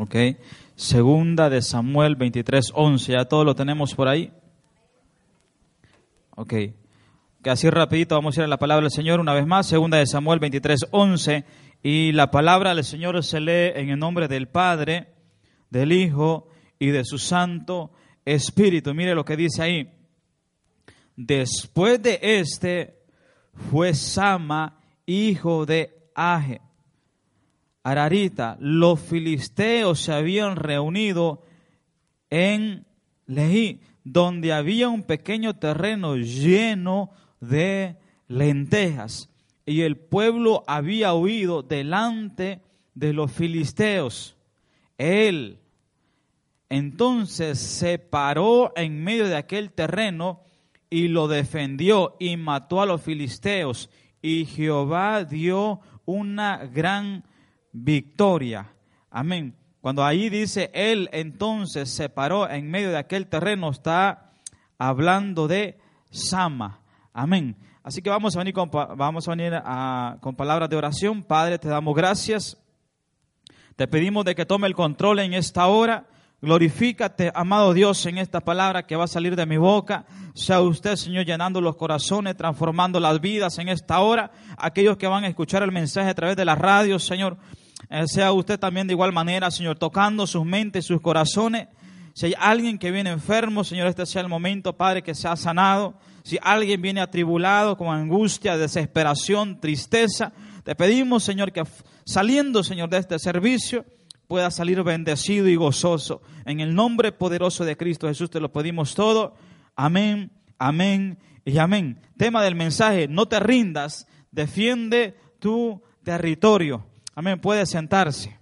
Ok. Segunda de Samuel 23, 11. Ya todo lo tenemos por ahí. Ok. Que así rapidito vamos a ir a la palabra del Señor una vez más. Segunda de Samuel 23, 11. Y la palabra del Señor se lee en el nombre del Padre, del Hijo y de su Santo Espíritu. Mire lo que dice ahí. Después de este fue Sama, hijo de Aje Ararita, los filisteos se habían reunido en Lehi, donde había un pequeño terreno lleno de lentejas. Y el pueblo había huido delante de los filisteos. Él entonces se paró en medio de aquel terreno y lo defendió y mató a los filisteos. Y Jehová dio una gran victoria. Amén. Cuando ahí dice, él entonces se paró en medio de aquel terreno, está hablando de Sama. Amén. Así que vamos a venir con, vamos a venir con palabras de oración. Padre, te damos gracias. Te pedimos de que tome el control en esta hora. Glorifícate, amado Dios, en esta palabra que va a salir de mi boca. Sea usted, Señor, llenando los corazones, transformando las vidas en esta hora. Aquellos que van a escuchar el mensaje a través de la radio, Señor, sea usted también de igual manera, Señor, tocando sus mentes, sus corazones. Si hay alguien que viene enfermo, Señor, este sea el momento, Padre, que sea sanado. Si alguien viene atribulado con angustia, desesperación, tristeza, te pedimos, Señor, que saliendo, Señor, de este servicio, pueda salir bendecido y gozoso. En el nombre poderoso de Cristo Jesús te lo pedimos todo. Amén, amén y amén. Tema del mensaje, no te rindas, defiende tu territorio. Amén, puede sentarse.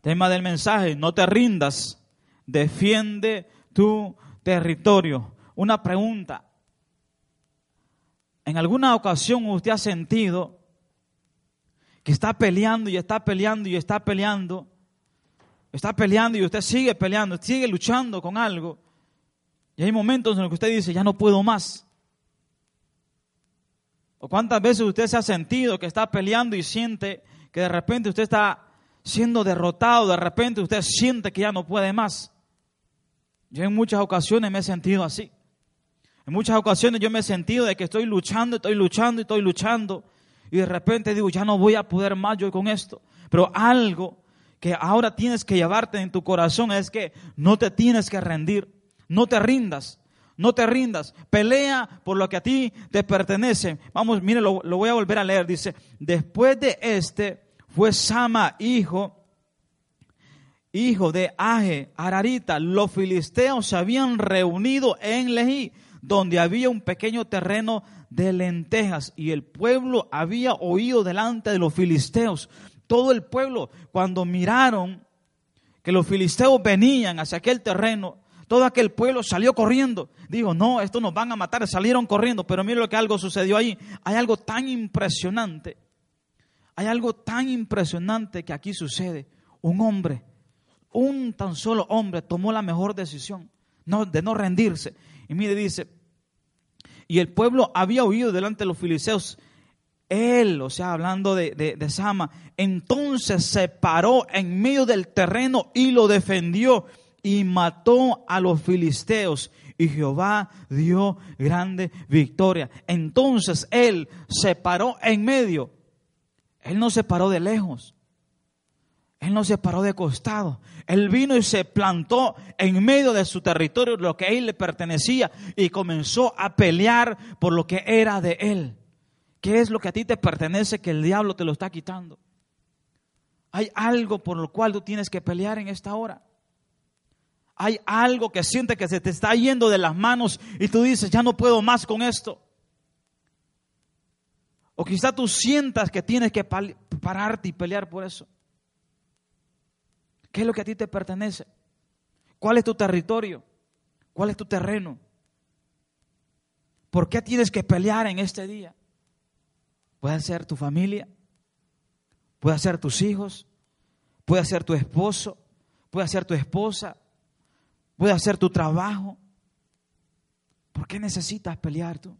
Tema del mensaje, no te rindas, defiende tu territorio. Una pregunta. ¿En alguna ocasión usted ha sentido que está peleando y está peleando y está peleando? Está peleando y usted sigue peleando, sigue luchando con algo. Y hay momentos en los que usted dice, ya no puedo más. ¿O cuántas veces usted se ha sentido que está peleando y siente que de repente usted está siendo derrotado, de repente usted siente que ya no puede más? Yo en muchas ocasiones me he sentido así. En muchas ocasiones yo me he sentido de que estoy luchando, estoy luchando estoy luchando. Y de repente digo, ya no voy a poder más yo con esto. Pero algo que ahora tienes que llevarte en tu corazón es que no te tienes que rendir, no te rindas. No te rindas, pelea por lo que a ti te pertenece. Vamos, mire, lo, voy a volver a leer. Dice, después de este fue Sama, hijo, hijo de Aje, Ararita. Los filisteos se habían reunido en Lehi, donde había un pequeño terreno de lentejas, y el pueblo había oído delante de los filisteos. Todo el pueblo, cuando miraron que los filisteos venían hacia aquel terreno, todo aquel pueblo salió corriendo. Digo, no, esto nos van a matar. Salieron corriendo, pero mire lo que algo sucedió ahí. Hay algo tan impresionante. Hay algo tan impresionante que aquí sucede. Un hombre, un tan solo hombre tomó la mejor decisión no, de no rendirse. Y mire, dice, y el pueblo había huido delante de los filisteos. Él, o sea, hablando de, de, de Sama, entonces se paró en medio del terreno y lo defendió y mató a los filisteos y Jehová dio grande victoria. Entonces él se paró en medio. Él no se paró de lejos. Él no se paró de costado. Él vino y se plantó en medio de su territorio, lo que a él le pertenecía, y comenzó a pelear por lo que era de él. ¿Qué es lo que a ti te pertenece que el diablo te lo está quitando? Hay algo por lo cual tú tienes que pelear en esta hora hay algo que siente que se te está yendo de las manos y tú dices, ya no puedo más con esto. O quizá tú sientas que tienes que pararte y pelear por eso. ¿Qué es lo que a ti te pertenece? ¿Cuál es tu territorio? ¿Cuál es tu terreno? ¿Por qué tienes que pelear en este día? Puede ser tu familia, puede ser tus hijos, puede ser tu esposo, puede ser tu esposa, puede hacer tu trabajo. ¿Por qué necesitas pelear tú?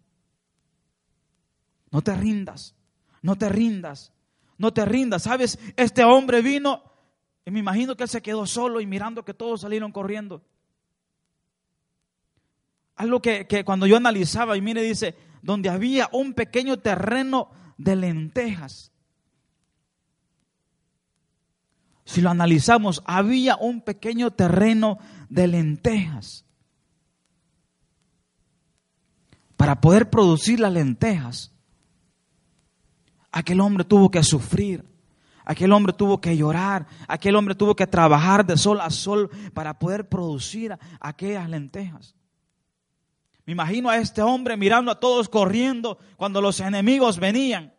No te rindas, no te rindas, no te rindas. ¿Sabes? Este hombre vino Y me imagino que él se quedó solo y mirando que todos salieron corriendo. Algo que, que cuando yo analizaba, y mire, dice, donde había un pequeño terreno de lentejas. Si lo analizamos, había un pequeño terreno de lentejas. Para poder producir las lentejas, aquel hombre tuvo que sufrir, aquel hombre tuvo que llorar, aquel hombre tuvo que trabajar de sol a sol para poder producir aquellas lentejas. Me imagino a este hombre mirando a todos corriendo cuando los enemigos venían.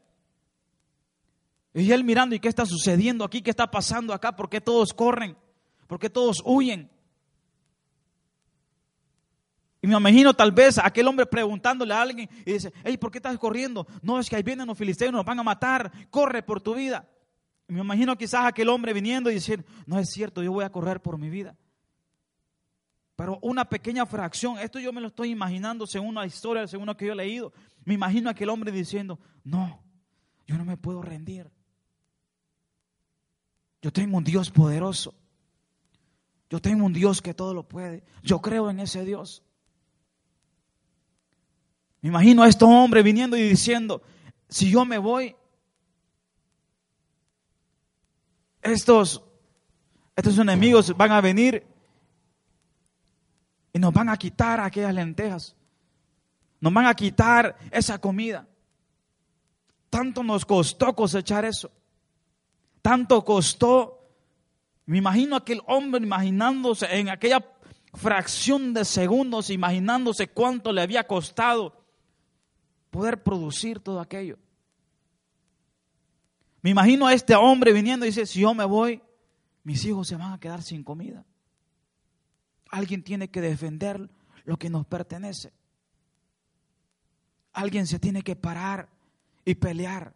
Y él mirando, ¿y qué está sucediendo aquí? ¿Qué está pasando acá? ¿Por qué todos corren? ¿Por qué todos huyen? Y me imagino tal vez aquel hombre preguntándole a alguien y dice, hey, ¿por qué estás corriendo? No, es que ahí vienen los filisteos, nos van a matar, corre por tu vida. Y me imagino quizás aquel hombre viniendo y diciendo, no es cierto, yo voy a correr por mi vida. Pero una pequeña fracción, esto yo me lo estoy imaginando según la historia, según lo que yo he leído. Me imagino aquel hombre diciendo, no, yo no me puedo rendir. Yo tengo un Dios poderoso. Yo tengo un Dios que todo lo puede. Yo creo en ese Dios. Me imagino a este hombre viniendo y diciendo, si yo me voy, estos, estos enemigos van a venir y nos van a quitar aquellas lentejas. Nos van a quitar esa comida. Tanto nos costó cosechar eso. Tanto costó. Me imagino aquel hombre imaginándose en aquella fracción de segundos, imaginándose cuánto le había costado poder producir todo aquello. Me imagino a este hombre viniendo y dice, si yo me voy, mis hijos se van a quedar sin comida. Alguien tiene que defender lo que nos pertenece. Alguien se tiene que parar y pelear.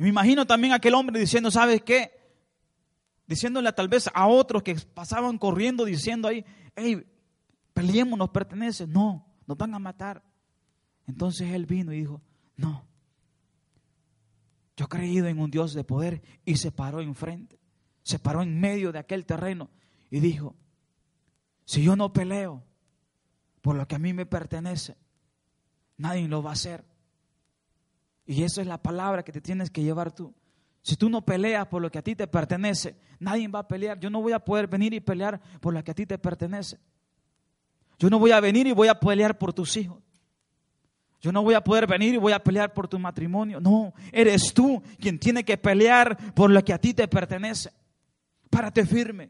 Y me imagino también a aquel hombre diciendo, ¿sabes qué? Diciéndole tal vez a otros que pasaban corriendo diciendo ahí, hey, peleemos, nos pertenece. No, nos van a matar. Entonces él vino y dijo, no, yo he creído en un Dios de poder y se paró enfrente, se paró en medio de aquel terreno y dijo, si yo no peleo por lo que a mí me pertenece, nadie lo va a hacer. Y esa es la palabra que te tienes que llevar tú. Si tú no peleas por lo que a ti te pertenece, nadie va a pelear. Yo no voy a poder venir y pelear por lo que a ti te pertenece. Yo no voy a venir y voy a pelear por tus hijos. Yo no voy a poder venir y voy a pelear por tu matrimonio. No, eres tú quien tiene que pelear por lo que a ti te pertenece. Párate firme.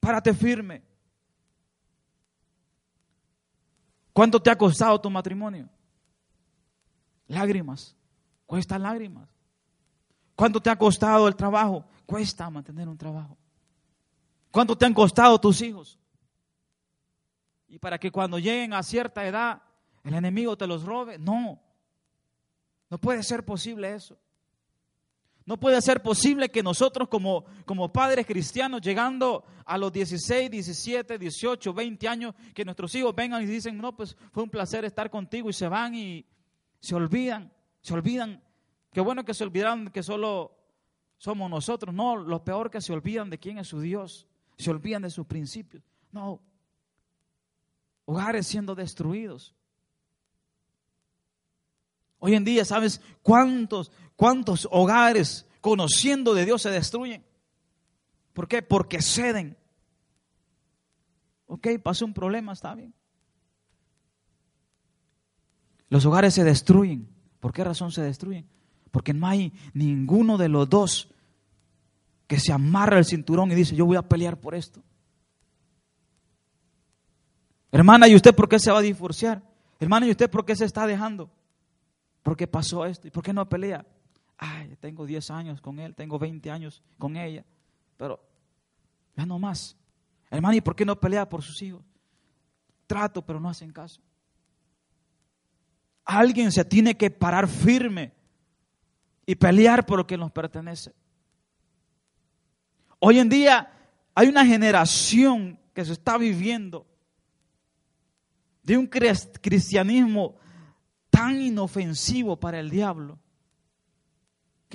Párate firme. ¿Cuánto te ha costado tu matrimonio? Lágrimas. Cuesta lágrimas. ¿Cuánto te ha costado el trabajo? Cuesta mantener un trabajo. ¿Cuánto te han costado tus hijos? Y para que cuando lleguen a cierta edad el enemigo te los robe. No. No puede ser posible eso. No puede ser posible que nosotros como, como padres cristianos, llegando a los 16, 17, 18, 20 años, que nuestros hijos vengan y dicen, no, pues fue un placer estar contigo y se van y se olvidan, se olvidan. Qué bueno que se olvidaron que solo somos nosotros. No, lo peor que se olvidan de quién es su Dios, se olvidan de sus principios. No, hogares siendo destruidos. Hoy en día, ¿sabes cuántos, cuántos hogares conociendo de Dios se destruyen? ¿Por qué? Porque ceden. Ok, pasó un problema, está bien. Los hogares se destruyen. ¿Por qué razón se destruyen? Porque no hay ninguno de los dos que se amarra el cinturón y dice, yo voy a pelear por esto. Hermana, ¿y usted por qué se va a divorciar? Hermana, ¿y usted por qué se está dejando? ¿Por qué pasó esto? ¿Y por qué no pelea? Ay, tengo 10 años con él, tengo 20 años con ella, pero ya no más. Hermano, ¿y por qué no pelea por sus hijos? Trato, pero no hacen caso. Alguien se tiene que parar firme y pelear por lo que nos pertenece. Hoy en día hay una generación que se está viviendo de un cristianismo tan inofensivo para el diablo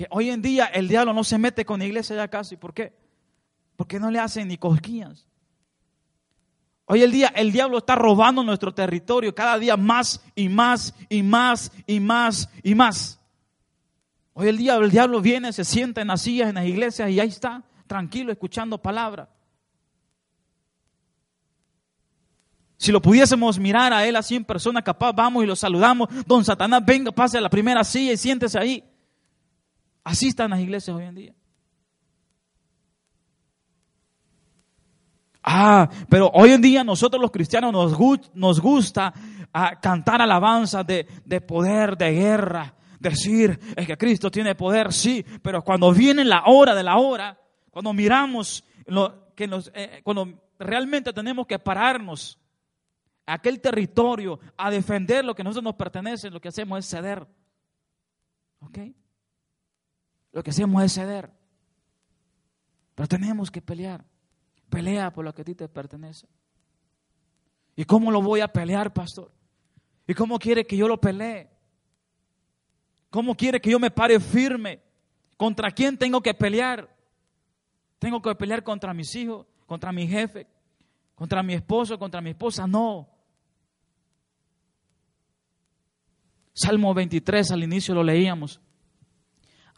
que hoy en día el diablo no se mete con la iglesia ya casi. ¿Por qué? Porque no le hacen ni cosquillas. Hoy el día el diablo está robando nuestro territorio cada día más y más y más y más y más. Hoy el día el diablo viene, se sienta en las sillas, en las iglesias y ahí está, tranquilo, escuchando palabra. Si lo pudiésemos mirar a él así en persona, capaz vamos y lo saludamos. Don Satanás, venga, pase a la primera silla y siéntese ahí. Así están las iglesias hoy en día. Ah, pero hoy en día nosotros los cristianos nos, gusta ah, cantar alabanzas de, de, poder, de guerra, decir es que Cristo tiene poder, sí, pero cuando viene la hora de la hora, cuando miramos que nos, eh, cuando realmente tenemos que pararnos a aquel territorio a defender lo que a nosotros nos pertenece, lo que hacemos es ceder. ¿Ok? Lo que hacemos es ceder. Pero tenemos que pelear. Pelea por lo que a ti te pertenece. ¿Y cómo lo voy a pelear, pastor? ¿Y cómo quiere que yo lo pelee? ¿Cómo quiere que yo me pare firme? ¿Contra quién tengo que pelear? ¿Tengo que pelear contra mis hijos, contra mi jefe, contra mi esposo, contra mi esposa? No. Salmo 23, al inicio lo leíamos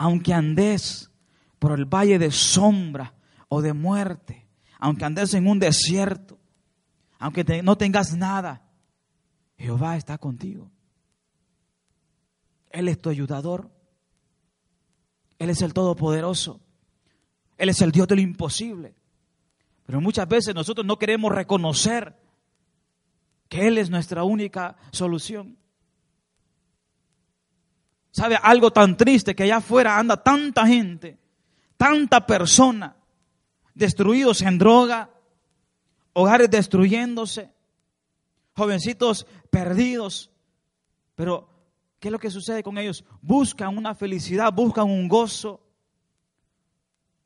aunque andes por el valle de sombra o de muerte, aunque andes en un desierto, aunque no tengas nada, Jehová está contigo. Él es tu ayudador. Él es el Todopoderoso. Él es el Dios de lo imposible. Pero muchas veces nosotros no queremos reconocer que Él es nuestra única solución. ¿Sabe? Algo tan triste que allá afuera anda tanta gente, tanta persona, destruidos en droga, hogares destruyéndose, jovencitos perdidos. Pero, ¿qué es lo que sucede con ellos? Buscan una felicidad, buscan un gozo,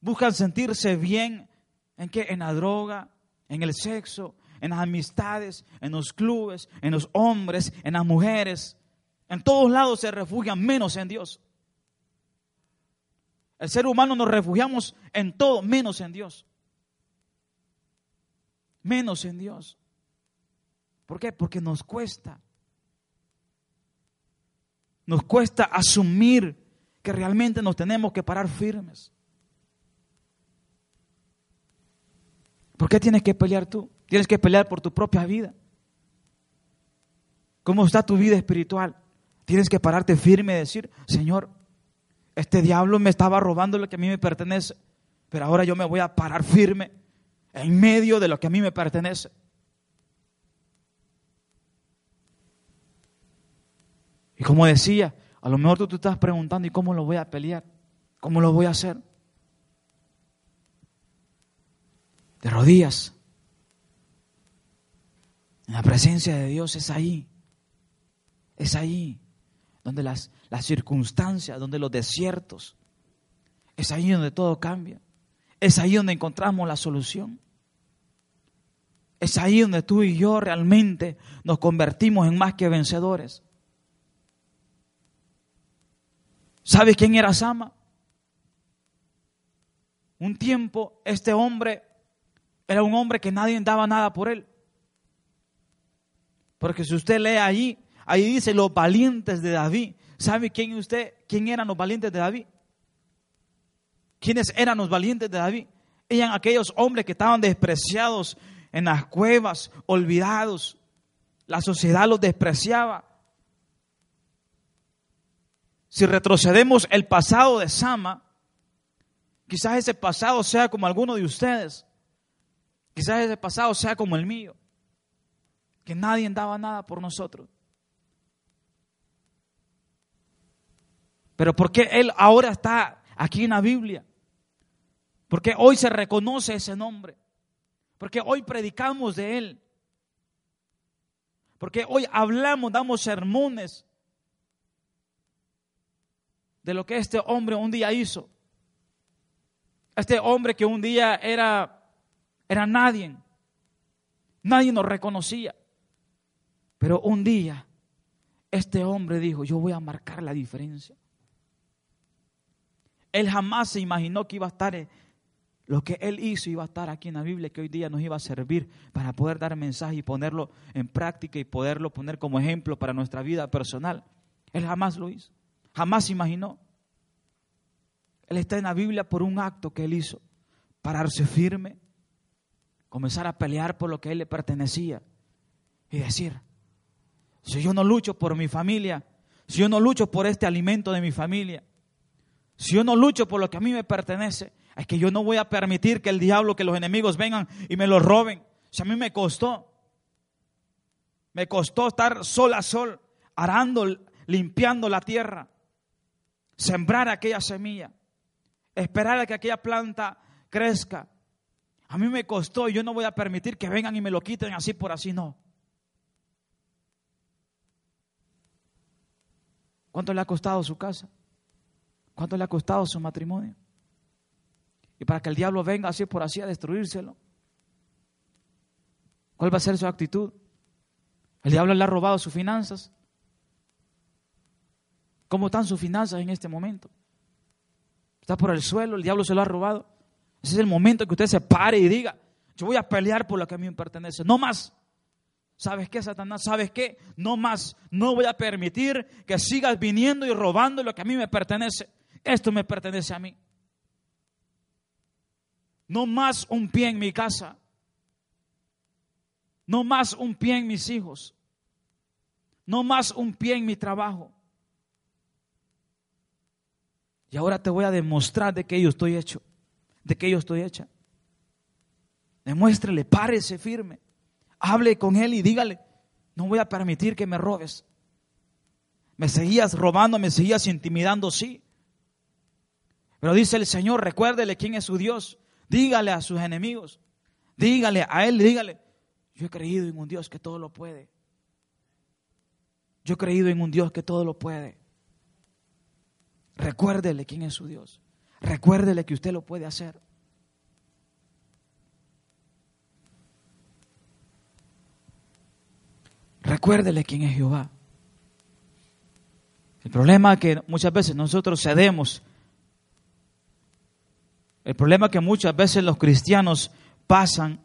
buscan sentirse bien. ¿En qué? En la droga, en el sexo, en las amistades, en los clubes, en los hombres, en las mujeres. En todos lados se refugian menos en Dios. El ser humano nos refugiamos en todo menos en Dios. Menos en Dios. ¿Por qué? Porque nos cuesta. Nos cuesta asumir que realmente nos tenemos que parar firmes. ¿Por qué tienes que pelear tú? Tienes que pelear por tu propia vida. ¿Cómo está tu vida espiritual? Tienes que pararte firme y decir, Señor, este diablo me estaba robando lo que a mí me pertenece, pero ahora yo me voy a parar firme en medio de lo que a mí me pertenece. Y como decía, a lo mejor tú te estás preguntando, ¿y cómo lo voy a pelear? ¿Cómo lo voy a hacer? De rodillas. En la presencia de Dios es ahí. Es ahí donde las, las circunstancias, donde los desiertos, es ahí donde todo cambia. Es ahí donde encontramos la solución. Es ahí donde tú y yo realmente nos convertimos en más que vencedores. ¿Sabes quién era Sama? Un tiempo este hombre era un hombre que nadie daba nada por él. Porque si usted lee allí, Ahí dice los valientes de David. ¿Sabe quién usted, quién eran los valientes de David? ¿Quiénes eran los valientes de David? Eran aquellos hombres que estaban despreciados en las cuevas, olvidados. La sociedad los despreciaba. Si retrocedemos el pasado de Sama, quizás ese pasado sea como alguno de ustedes. Quizás ese pasado sea como el mío. Que nadie daba nada por nosotros. Pero ¿por qué Él ahora está aquí en la Biblia? Porque hoy se reconoce ese nombre. Porque hoy predicamos de Él. Porque hoy hablamos, damos sermones de lo que este hombre un día hizo. Este hombre que un día era, era nadie. Nadie nos reconocía. Pero un día este hombre dijo, yo voy a marcar la diferencia. Él jamás se imaginó que iba a estar, lo que Él hizo iba a estar aquí en la Biblia, que hoy día nos iba a servir para poder dar mensaje y ponerlo en práctica y poderlo poner como ejemplo para nuestra vida personal. Él jamás lo hizo, jamás se imaginó. Él está en la Biblia por un acto que Él hizo, pararse firme, comenzar a pelear por lo que a Él le pertenecía y decir, si yo no lucho por mi familia, si yo no lucho por este alimento de mi familia, si yo no lucho por lo que a mí me pertenece, es que yo no voy a permitir que el diablo, que los enemigos vengan y me lo roben. Si a mí me costó, me costó estar sol a sol, arando, limpiando la tierra, sembrar aquella semilla, esperar a que aquella planta crezca. A mí me costó y yo no voy a permitir que vengan y me lo quiten así por así, no. ¿Cuánto le ha costado su casa? ¿Cuánto le ha costado su matrimonio? Y para que el diablo venga así por así a destruírselo. ¿Cuál va a ser su actitud? ¿El diablo le ha robado sus finanzas? ¿Cómo están sus finanzas en este momento? ¿Está por el suelo? ¿El diablo se lo ha robado? Ese es el momento que usted se pare y diga, yo voy a pelear por lo que a mí me pertenece. No más. ¿Sabes qué, Satanás? ¿Sabes qué? No más. No voy a permitir que sigas viniendo y robando lo que a mí me pertenece. Esto me pertenece a mí. No más un pie en mi casa. No más un pie en mis hijos. No más un pie en mi trabajo. Y ahora te voy a demostrar de que yo estoy hecho. De que yo estoy hecha. Demuéstrele, párese firme. Hable con él y dígale, no voy a permitir que me robes. Me seguías robando, me seguías intimidando, sí. Pero dice el Señor, recuérdele quién es su Dios. Dígale a sus enemigos, dígale a él, dígale, yo he creído en un Dios que todo lo puede. Yo he creído en un Dios que todo lo puede. Recuérdele quién es su Dios. Recuérdele que usted lo puede hacer. Recuérdele quién es Jehová. El problema es que muchas veces nosotros cedemos. El problema es que muchas veces los cristianos pasan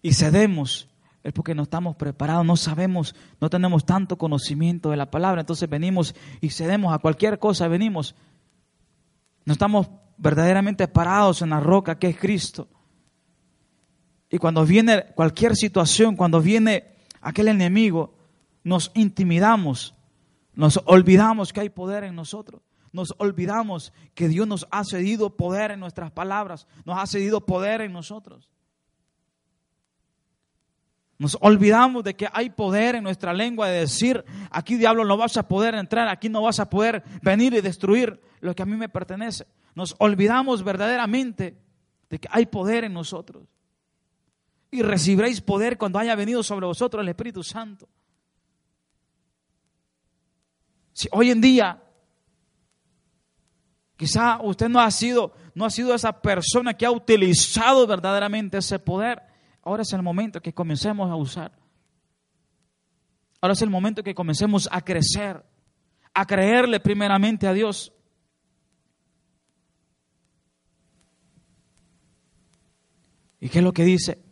y cedemos es porque no estamos preparados, no sabemos, no tenemos tanto conocimiento de la palabra. Entonces venimos y cedemos a cualquier cosa, venimos. No estamos verdaderamente parados en la roca que es Cristo. Y cuando viene cualquier situación, cuando viene aquel enemigo, nos intimidamos, nos olvidamos que hay poder en nosotros. Nos olvidamos que Dios nos ha cedido poder en nuestras palabras, nos ha cedido poder en nosotros. Nos olvidamos de que hay poder en nuestra lengua de decir, aquí diablo no vas a poder entrar, aquí no vas a poder venir y destruir lo que a mí me pertenece. Nos olvidamos verdaderamente de que hay poder en nosotros y recibiréis poder cuando haya venido sobre vosotros el Espíritu Santo. Si hoy en día quizá usted no ha sido no ha sido esa persona que ha utilizado verdaderamente ese poder, ahora es el momento que comencemos a usar. Ahora es el momento que comencemos a crecer, a creerle primeramente a Dios. ¿Y qué es lo que dice?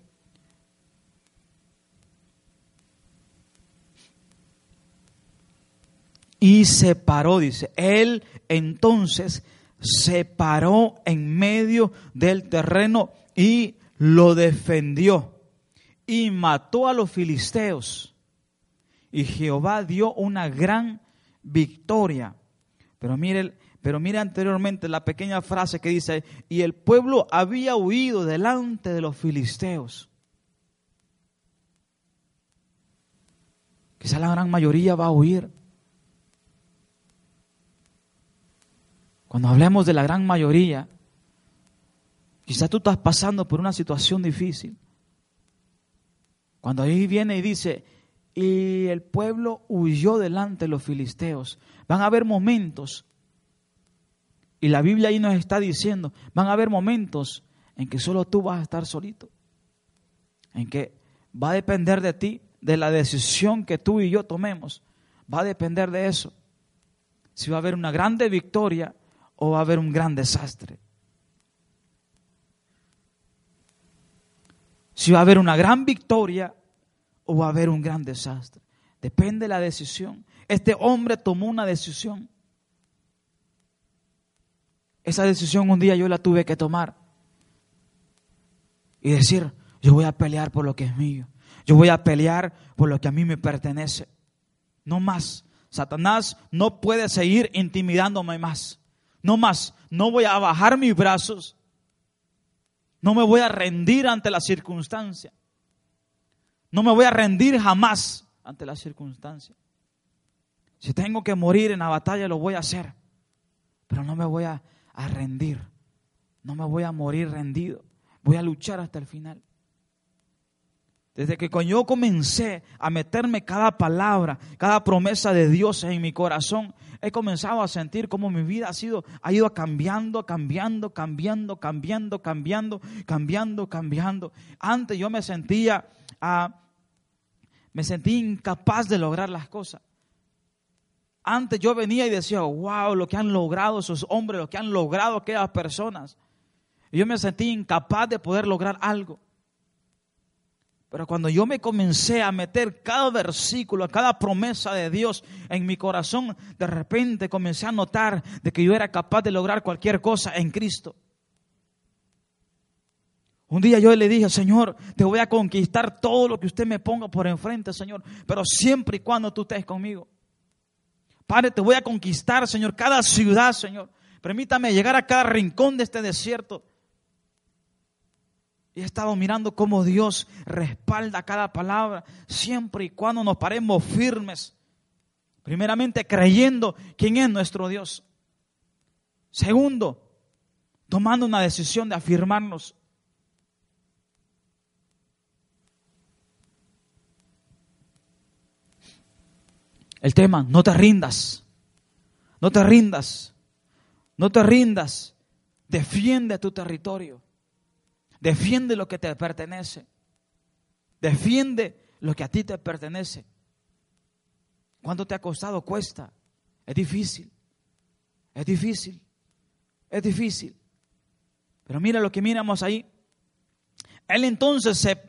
y se paró, dice. Él entonces se paró en medio del terreno y lo defendió y mató a los filisteos. Y Jehová dio una gran victoria. Pero mire, pero mire anteriormente la pequeña frase que dice, y el pueblo había huido delante de los filisteos. Quizá la gran mayoría va a huir. Cuando hablemos de la gran mayoría, quizás tú estás pasando por una situación difícil. Cuando ahí viene y dice, y el pueblo huyó delante de los filisteos, van a haber momentos, y la Biblia ahí nos está diciendo, van a haber momentos en que solo tú vas a estar solito, en que va a depender de ti, de la decisión que tú y yo tomemos, va a depender de eso. Si va a haber una grande victoria o va a haber un gran desastre. Si va a haber una gran victoria o va a haber un gran desastre. Depende de la decisión. Este hombre tomó una decisión. Esa decisión un día yo la tuve que tomar y decir, yo voy a pelear por lo que es mío. Yo voy a pelear por lo que a mí me pertenece. No más. Satanás no puede seguir intimidándome más. No más. No voy a bajar mis brazos. No me voy a rendir ante la circunstancia. No me voy a rendir jamás ante la circunstancia. Si tengo que morir en la batalla, lo voy a hacer. Pero no me voy a, a rendir. No me voy a morir rendido. Voy a luchar hasta el final. Desde que yo comencé a meterme cada palabra, cada promesa de Dios en mi corazón, he comenzado a sentir como mi vida ha sido, ha ido cambiando, cambiando, cambiando, cambiando, cambiando, cambiando, cambiando. Antes yo me sentía, ah, me sentía incapaz de lograr las cosas. Antes yo venía y decía, wow, lo que han logrado esos hombres, lo que han logrado aquellas personas. Yo me sentía incapaz de poder lograr algo. Pero cuando yo me comencé a meter cada versículo, cada promesa de Dios en mi corazón, de repente comencé a notar de que yo era capaz de lograr cualquier cosa en Cristo. Un día yo le dije, Señor, te voy a conquistar todo lo que usted me ponga por enfrente, Señor, pero siempre y cuando tú estés conmigo. Padre, te voy a conquistar, Señor, cada ciudad, Señor. Permítame llegar a cada rincón de este desierto. Y he estado mirando cómo Dios respalda cada palabra, siempre y cuando nos paremos firmes. Primeramente, creyendo quién es nuestro Dios. Segundo, tomando una decisión de afirmarnos. El tema, no te rindas. No te rindas. No te rindas. Defiende tu territorio. Defiende lo que te pertenece. Defiende lo que a ti te pertenece. ¿Cuánto te ha costado? Cuesta. Es difícil. Es difícil. Es difícil. Pero mira lo que miramos ahí. Él entonces se,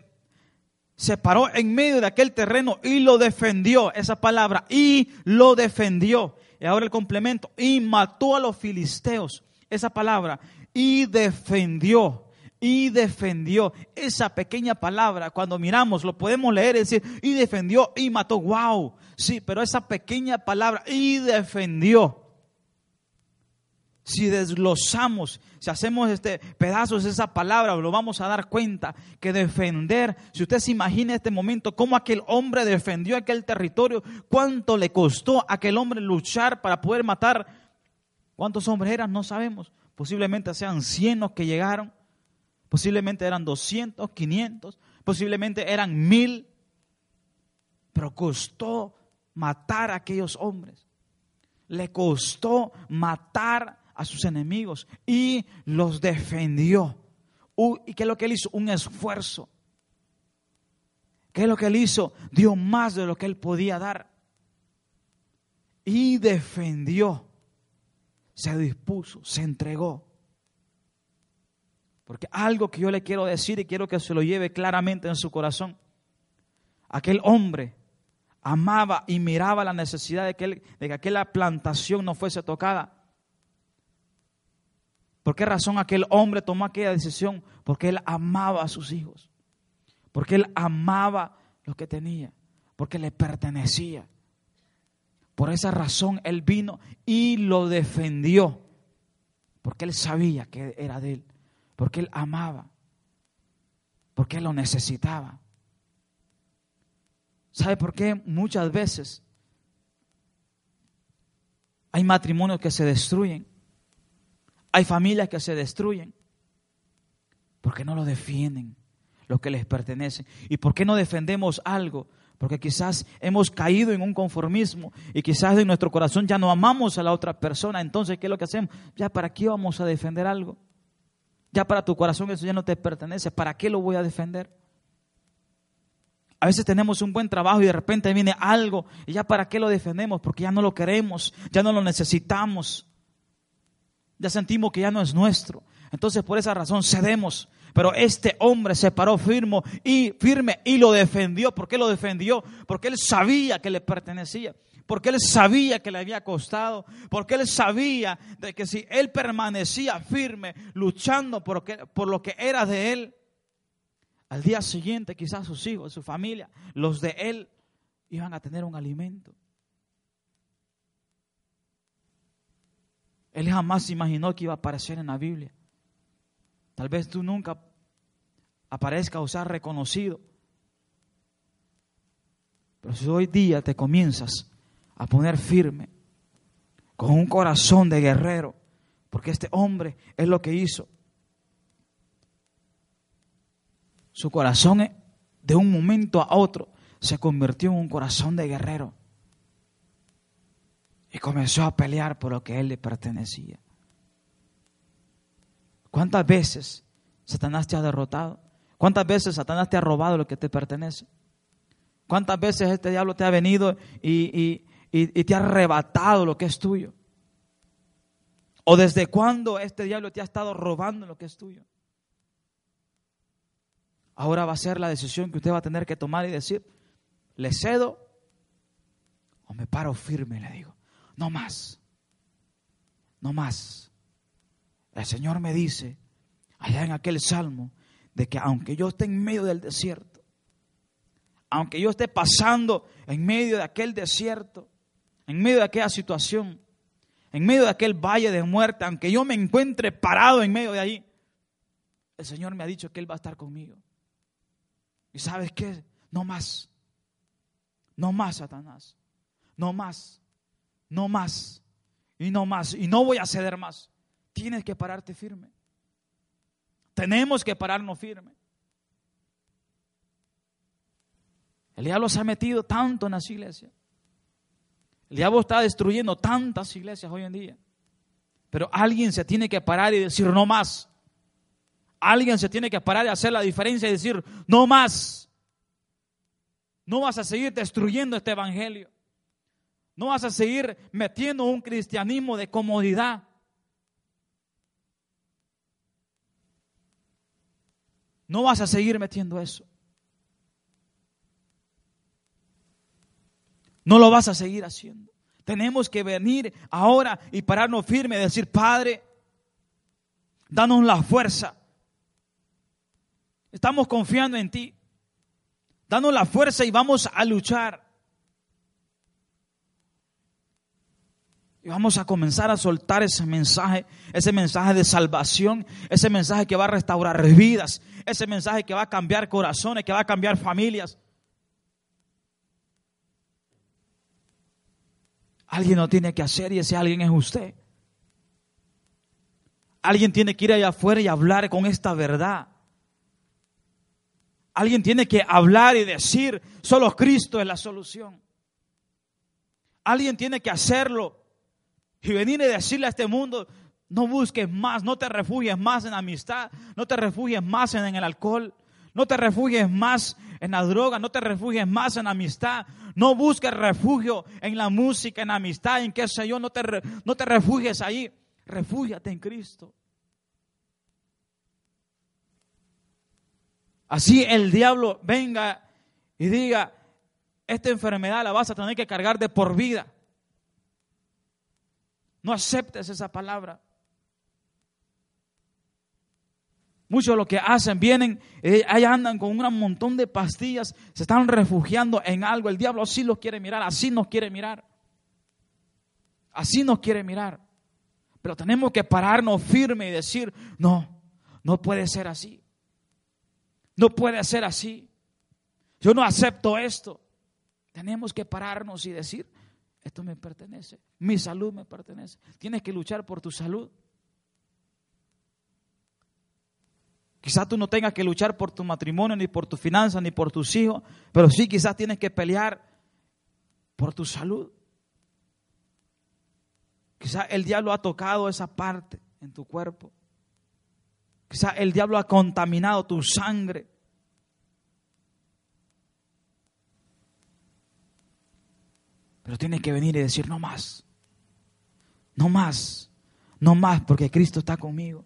se paró en medio de aquel terreno y lo defendió. Esa palabra, y lo defendió. Y ahora el complemento, y mató a los filisteos. Esa palabra, y defendió y defendió. Esa pequeña palabra, cuando miramos, lo podemos leer y decir, y defendió y mató. ¡Wow! Sí, pero esa pequeña palabra, y defendió. Si desglosamos, si hacemos este pedazos de esa palabra, lo vamos a dar cuenta que defender, si usted se imagina este momento, cómo aquel hombre defendió aquel territorio, cuánto le costó a aquel hombre luchar para poder matar. ¿Cuántos hombres eran? No sabemos. Posiblemente sean cien los que llegaron Posiblemente eran 200, 500, posiblemente eran mil, pero costó matar a aquellos hombres. Le costó matar a sus enemigos y los defendió. ¿Y qué es lo que él hizo? Un esfuerzo. ¿Qué es lo que él hizo? Dio más de lo que él podía dar. Y defendió. Se dispuso, se entregó. Porque algo que yo le quiero decir y quiero que se lo lleve claramente en su corazón. Aquel hombre amaba y miraba la necesidad de que, aquella plantación no fuese tocada. ¿Por qué razón aquel hombre tomó aquella decisión? Porque él amaba a sus hijos. Porque él amaba lo que tenía. Porque le pertenecía. Por esa razón él vino y lo defendió. Porque él sabía que era de él porque él amaba, porque él lo necesitaba. ¿Sabe por qué muchas veces hay matrimonios que se destruyen? Hay familias que se destruyen porque no lo defienden, lo que les pertenece. ¿Y por qué no defendemos algo? Porque quizás hemos caído en un conformismo y quizás en nuestro corazón ya no amamos a la otra persona. Entonces, ¿qué es lo que hacemos? Ya, ¿para qué vamos a defender algo? Ya para tu corazón eso ya no te pertenece. ¿Para qué lo voy a defender? A veces tenemos un buen trabajo y de repente viene algo y ya para qué lo defendemos, porque ya no lo queremos, ya no lo necesitamos. ya sentimos que ya no es nuestro. Entonces por esa razón cedemos. Pero este hombre se paró firme y firme y lo defendió. ¿Por qué lo defendió? Porque él sabía que le pertenecía. Porque él sabía que le había costado. Porque él sabía de que si él permanecía firme, luchando por, por lo que era de él, al día siguiente quizás sus hijos, su familia, los de él, iban a tener un alimento. Él jamás imaginó que iba a aparecer en la Biblia. Tal vez tú nunca aparezca o sea reconocido. Pero si hoy día te comienzas a poner firme, con un corazón de guerrero, porque este hombre es lo que hizo. Su corazón de un momento a otro se convirtió en un corazón de guerrero y comenzó a pelear por lo que él le pertenecía. ¿Cuántas veces Satanás te ha derrotado? ¿Cuántas veces Satanás te ha robado lo que te pertenece? ¿Cuántas veces este diablo te ha venido y, te ha arrebatado lo que es tuyo? ¿O desde cuándo este diablo te ha estado robando lo que es tuyo? Ahora va a ser la decisión que usted va a tener que tomar y decir, ¿le cedo o me paro firme? Le digo, no más, no más. El Señor me dice, allá en aquel salmo, de que aunque yo esté en medio del desierto, aunque yo esté pasando en medio de aquel desierto, en medio de aquella situación, en medio de aquel valle de muerte, aunque yo me encuentre parado en medio de allí, el Señor me ha dicho que Él va a estar conmigo. ¿Y sabes qué? No más. No más, Satanás. No más. No más. Y no más. Y no voy a ceder más. Tienes que pararte firme. Tenemos que pararnos firme. El diablo se ha metido tanto en las iglesias. El diablo está destruyendo tantas iglesias hoy en día. Pero alguien se tiene que parar y decir no más. Alguien se tiene que parar y hacer la diferencia y decir, no más. No vas a seguir destruyendo este evangelio. No vas a seguir metiendo un cristianismo de comodidad. No vas a seguir metiendo eso. No lo vas a seguir haciendo. Tenemos que venir ahora y pararnos firme y decir, Padre, danos la fuerza Estamos confiando en ti. Danos la fuerza y vamos a luchar. Y vamos a comenzar a soltar ese mensaje, ese mensaje de salvación, ese mensaje que va a restaurar vidas, ese mensaje que va a cambiar corazones, que va a cambiar familias. Alguien lo tiene que hacer y ese alguien es usted. Alguien tiene que ir allá afuera y hablar con esta verdad. Alguien tiene que hablar y decir, solo Cristo es la solución. Alguien tiene que hacerlo y venir y decirle a este mundo, no busques más, no te refugies más en amistad, no te refugies más en, el alcohol, no te refugies más en la droga, no te refugies más en amistad, no busques refugio en la música, en amistad, en qué sé yo, no te, no te refugies ahí, refúgiate en Cristo. Así el diablo venga y diga, esta enfermedad la vas a tener que cargar de por vida. No aceptes esa palabra. Muchos lo que hacen, vienen, eh, ahí andan con un montón de pastillas, se están refugiando en algo. El diablo así los quiere mirar, así nos quiere mirar. Así nos quiere mirar. Pero tenemos que pararnos firme y decir, no, no puede ser así. No puede ser así. Yo no acepto esto. Tenemos que pararnos y decir, esto me pertenece, mi salud me pertenece. Tienes que luchar por tu salud. Quizás tú no tengas que luchar por tu matrimonio, ni por tu finanzas, ni por tus hijos, pero sí quizás tienes que pelear por tu salud. Quizás el diablo ha tocado esa parte en tu cuerpo. Quizá el diablo ha contaminado tu sangre. Pero tienes que venir y decir, no más, no más, No más porque Cristo está conmigo.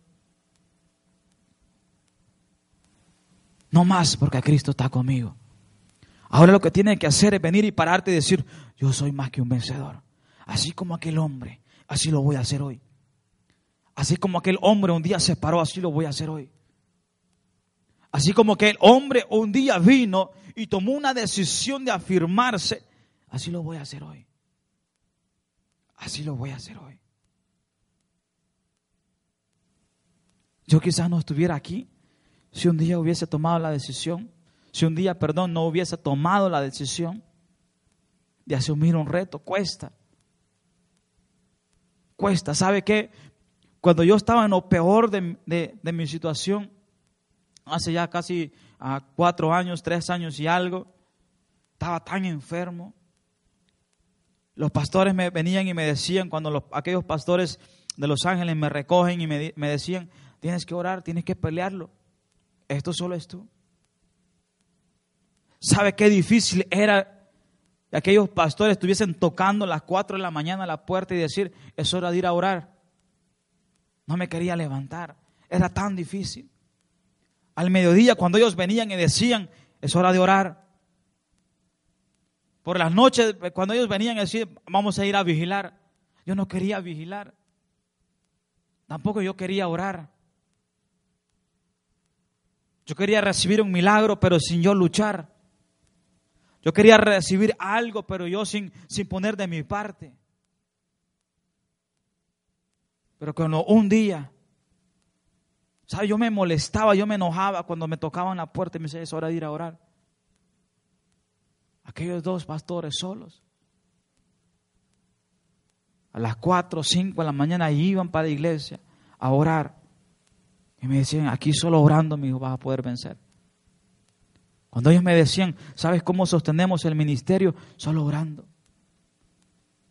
No más porque Cristo está conmigo. Ahora lo que tienes que hacer es venir y pararte y decir, yo soy más que un vencedor. Así como aquel hombre, así lo voy a hacer hoy. Así como aquel hombre un día se paró, así lo voy a hacer hoy. Así como aquel hombre un día vino y tomó una decisión de afirmarse, así lo voy a hacer hoy. Así lo voy a hacer hoy. Yo quizás no estuviera aquí si un día hubiese tomado la decisión, si un día, perdón, no hubiese tomado la decisión de asumir un reto. Cuesta. Cuesta. ¿Sabe qué? Cuando yo estaba en lo peor de, mi situación, hace ya casi ah, cuatro años, tres años y algo, estaba tan enfermo. Los pastores me venían y me decían, cuando los, aquellos pastores de Los Ángeles me recogen y me decían, tienes que orar, tienes que pelearlo. Esto solo es tú. ¿Sabe qué difícil era que aquellos pastores estuviesen tocando a las 4 de la mañana a la puerta y decir, es hora de ir a orar? No me quería levantar. Era tan difícil. Al mediodía, cuando ellos venían y decían, es hora de orar. Por las noches, cuando ellos venían y decían, vamos a ir a vigilar. Yo no quería vigilar. Tampoco yo quería orar. Yo quería recibir un milagro, pero sin yo luchar. Yo quería recibir algo, pero yo sin, sin poner de mi parte. Pero cuando un día, ¿sabe? Yo me molestaba, yo me enojaba cuando me tocaban la puerta y me decía, es hora de ir a orar. Aquellos dos pastores solos. A las cuatro o cinco de la mañana iban para la iglesia a orar. Me decían, aquí solo orando, mi hijo, vas a poder vencer. Cuando ellos me decían, ¿sabes cómo sostenemos el ministerio? Solo orando.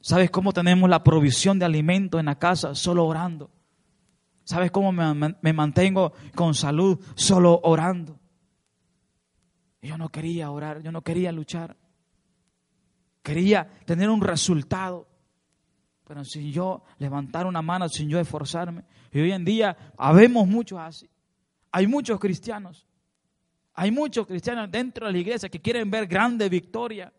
¿Sabes cómo tenemos la provisión de alimento en la casa? Solo orando. ¿Sabes cómo me, mantengo con salud? Solo orando. yo no quería orar, yo no quería luchar. Quería tener un resultado. Pero sin yo levantar una mano, sin yo esforzarme. Y hoy en día habemos muchos así. Hay muchos cristianos. Hay muchos cristianos dentro de la iglesia que quieren ver grande victoria.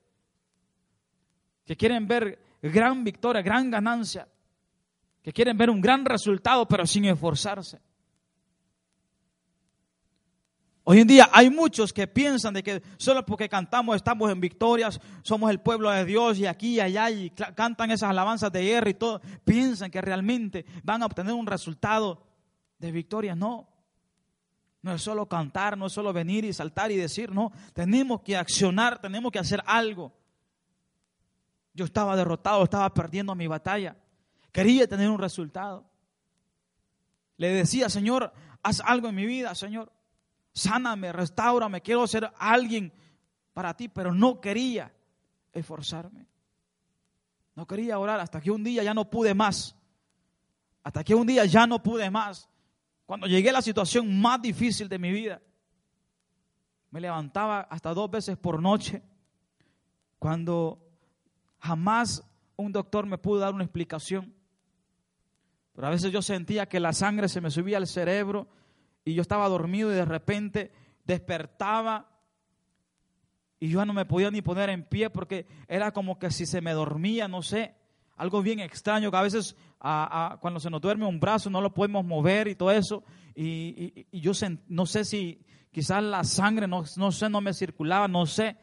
Que quieren ver gran victoria, gran ganancia. Que quieren ver un gran resultado, pero sin esforzarse. Hoy en día hay muchos que piensan de que solo porque cantamos estamos en victorias, somos el pueblo de Dios y aquí y allá y cantan esas alabanzas de guerra y todo, piensan que realmente van a obtener un resultado de victoria. No, no es solo cantar, no es solo venir y saltar y decir, no, tenemos que accionar, tenemos que hacer algo. Yo estaba derrotado, estaba perdiendo mi batalla, quería tener un resultado. Le decía, Señor, haz algo en mi vida, Señor sáname, restaurame, quiero ser alguien para ti, pero no quería esforzarme. No quería orar hasta que un día ya no pude más. Hasta que un día ya no pude más. Cuando llegué a la situación más difícil de mi vida, me levantaba hasta dos veces por noche. Cuando jamás un doctor me pudo dar una explicación. Pero a veces yo sentía que la sangre se me subía al cerebro y yo estaba dormido y de repente despertaba y yo no me podía ni poner en pie porque era como que si se me dormía, no sé, algo bien extraño que a veces cuando se nos duerme un brazo no lo podemos mover y todo eso y, yo no sé si quizás la sangre no, no sé, no me circulaba, no sé.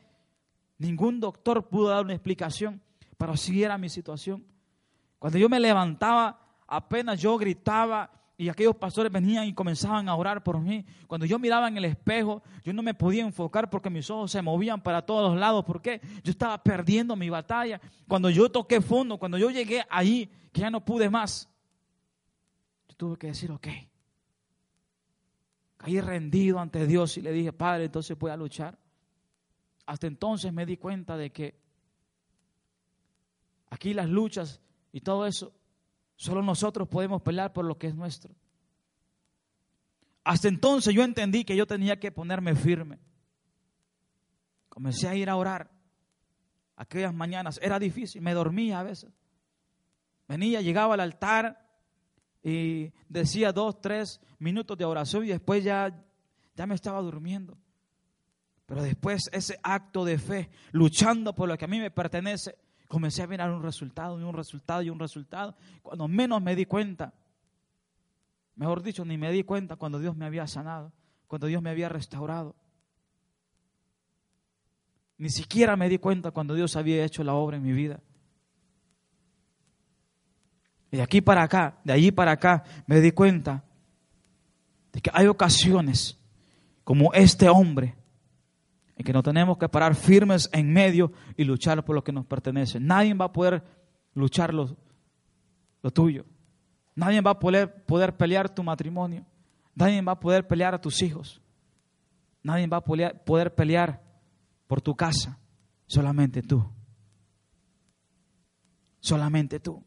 Ningún doctor pudo dar una explicación, pero así era mi situación. Cuando yo me levantaba, apenas yo gritaba y aquellos pastores venían y comenzaban a orar por mí. Cuando yo miraba en el espejo, yo no me podía enfocar porque mis ojos se movían para todos lados. ¿Por qué? Yo estaba perdiendo mi batalla. Cuando yo toqué fondo, cuando yo llegué ahí, que ya no pude más, yo tuve que decir, ok. Caí rendido ante Dios y le dije, Padre, entonces voy a luchar. Hasta entonces me di cuenta de que aquí las luchas y todo eso Solo nosotros podemos pelear por lo que es nuestro. Hasta entonces yo entendí que yo tenía que ponerme firme. Comencé a ir a orar. Aquellas mañanas era difícil, me dormía a veces. Venía, llegaba al altar y decía dos, tres minutos de oración y después ya, ya me estaba durmiendo. Pero después ese acto de fe, luchando por lo que a mí me pertenece, comencé a mirar un resultado y un resultado y un resultado. Cuando menos me di cuenta, mejor dicho, ni me di cuenta cuando Dios me había sanado, cuando Dios me había restaurado. Ni siquiera me di cuenta cuando Dios había hecho la obra en mi vida. Y de aquí para acá, de allí para acá, me di cuenta de que hay ocasiones como este hombre en que nos tenemos que parar firmes en medio y luchar por lo que nos pertenece. Nadie va a poder luchar lo, tuyo. Nadie va a poder, poder pelear tu matrimonio. Nadie va a poder pelear a tus hijos. Nadie va a poder pelear por tu casa. Solamente tú. Solamente tú.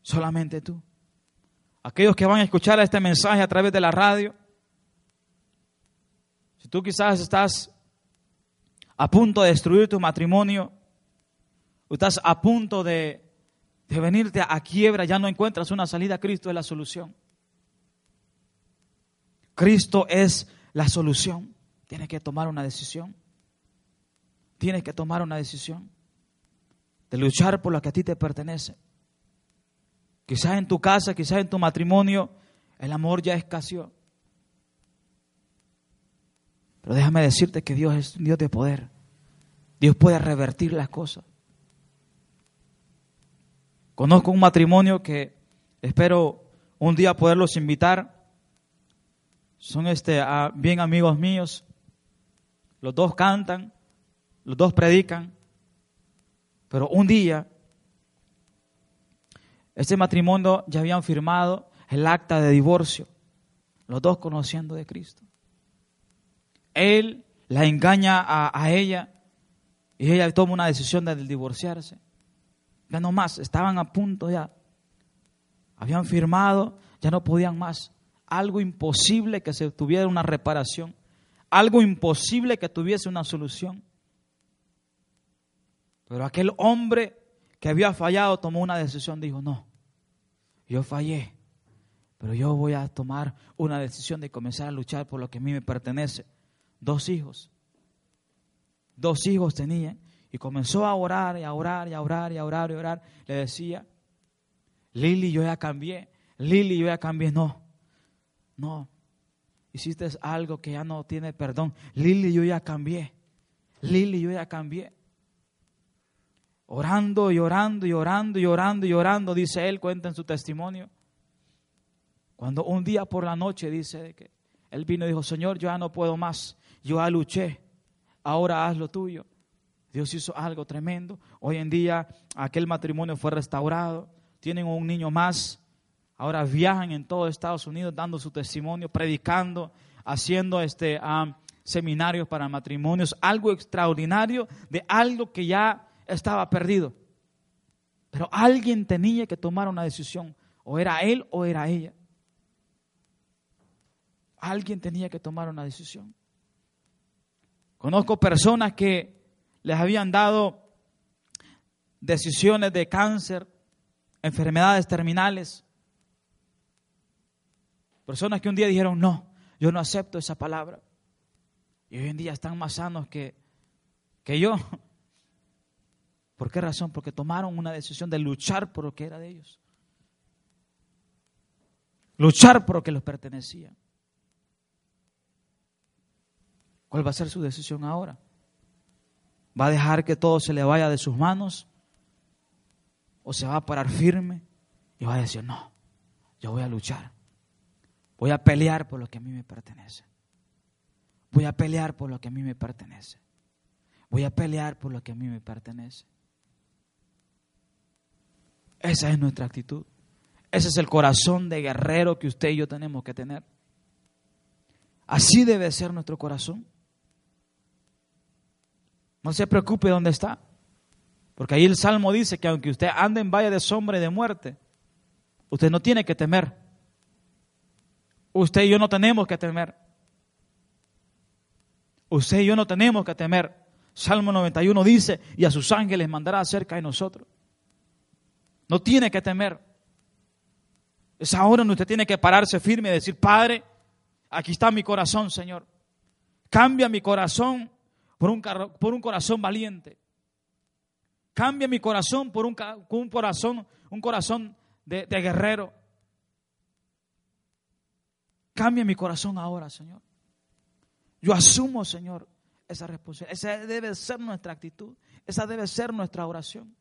Solamente tú. Aquellos que van a escuchar este mensaje a través de la radio, si tú quizás estás a punto de destruir tu matrimonio, o estás a punto de, de venirte a quiebra, ya no encuentras una salida, Cristo es la solución. Cristo es la solución. Tienes que tomar una decisión. Tienes que tomar una decisión de luchar por lo que a ti te pertenece. Quizás en tu casa, quizás en tu matrimonio, el amor ya escaseó. Pero déjame decirte que Dios es un Dios de poder. Dios puede revertir las cosas. Conozco un matrimonio que espero un día poderlos invitar. Son este, bien amigos míos. Los dos cantan, los dos predican. Pero un día, este matrimonio ya habían firmado el acta de divorcio. Los dos conociendo de Cristo él la engaña a, ella y ella toma una decisión de divorciarse. Ya no más, estaban a punto ya. Habían firmado, ya no podían más. Algo imposible que se tuviera una reparación. Algo imposible que tuviese una solución. Pero aquel hombre que había fallado tomó una decisión, dijo, no, yo fallé, pero yo voy a tomar una decisión de comenzar a luchar por lo que a mí me pertenece dos hijos. Dos hijos tenía. Y comenzó a orar y a orar y a orar y a orar y a orar. Le decía, Lili, yo ya cambié. Lili, yo ya cambié. No, no. Hiciste algo que ya no tiene perdón. Lili, yo ya cambié. Lili, yo ya cambié. Orando y orando y orando y orando y orando, dice él, cuenta en su testimonio. Cuando un día por la noche dice que él vino y dijo, Señor, yo ya no puedo más yo ya luché, ahora haz lo tuyo. Dios hizo algo tremendo. Hoy en día aquel matrimonio fue restaurado, tienen un niño más, ahora viajan en todo Estados Unidos dando su testimonio, predicando, haciendo este, seminarios para matrimonios, algo extraordinario de algo que ya estaba perdido. Pero alguien tenía que tomar una decisión, o era él o era ella. Alguien tenía que tomar una decisión. Conozco personas que les habían dado decisiones de cáncer, enfermedades terminales. Personas que un día dijeron, no, yo no acepto esa palabra. Y hoy en día están más sanos que, que yo. ¿Por qué razón? Porque tomaron una decisión de luchar por lo que era de ellos. Luchar por lo que les pertenecía. ¿Cuál va a ser su decisión ahora? ¿Va a dejar que todo se le vaya de sus manos? ¿O se va a parar firme y va a decir, no, yo voy a luchar? Voy a pelear por lo que a mí me pertenece. Voy a pelear por lo que a mí me pertenece. Voy a pelear por lo que a mí me pertenece. Esa es nuestra actitud. Ese es el corazón de guerrero que usted y yo tenemos que tener. Así debe ser nuestro corazón. No se preocupe dónde está. Porque ahí el Salmo dice que aunque usted ande en valle de sombra y de muerte, usted no tiene que temer. Usted y yo no tenemos que temer. Usted y yo no tenemos que temer. Salmo 91 dice, y a sus ángeles mandará cerca de nosotros. No tiene que temer. Es ahora donde usted tiene que pararse firme y decir, Padre, aquí está mi corazón, Señor. Cambia mi corazón por un, por un corazón valiente. Cambia mi corazón por un, corazón, un corazón de guerrero. Cambia mi corazón ahora, Señor. Yo asumo, Señor, esa responsabilidad. Esa debe ser nuestra actitud. Esa debe ser nuestra oración.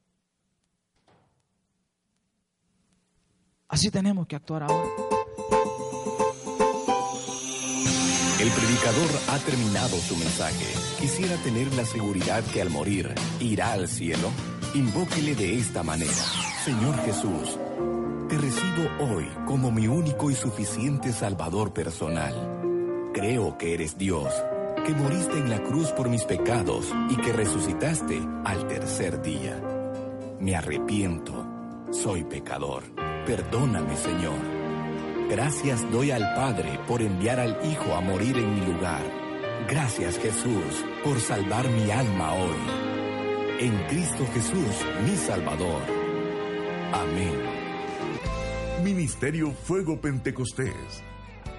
Así tenemos que actuar ahora. El predicador ha terminado su mensaje. Quisiera tener la seguridad que al morir irá al cielo. Invóquele de esta manera. Señor Jesús, te recibo hoy como mi único y suficiente Salvador personal. Creo que eres Dios, que moriste en la cruz por mis pecados y que resucitaste al tercer día. Me arrepiento, soy pecador. Perdóname, Señor. Gracias doy al Padre por enviar al Hijo a morir en mi lugar. Gracias, Jesús, por salvar mi alma hoy. En Cristo Jesús, mi Salvador. Amén. Ministerio Fuego Pentecostés,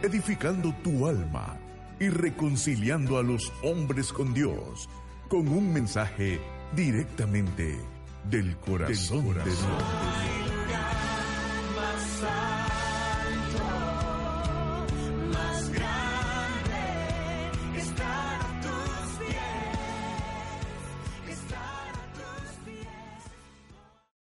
edificando tu alma y reconciliando a los hombres con Dios, con un mensaje directamente del corazón, de Dios.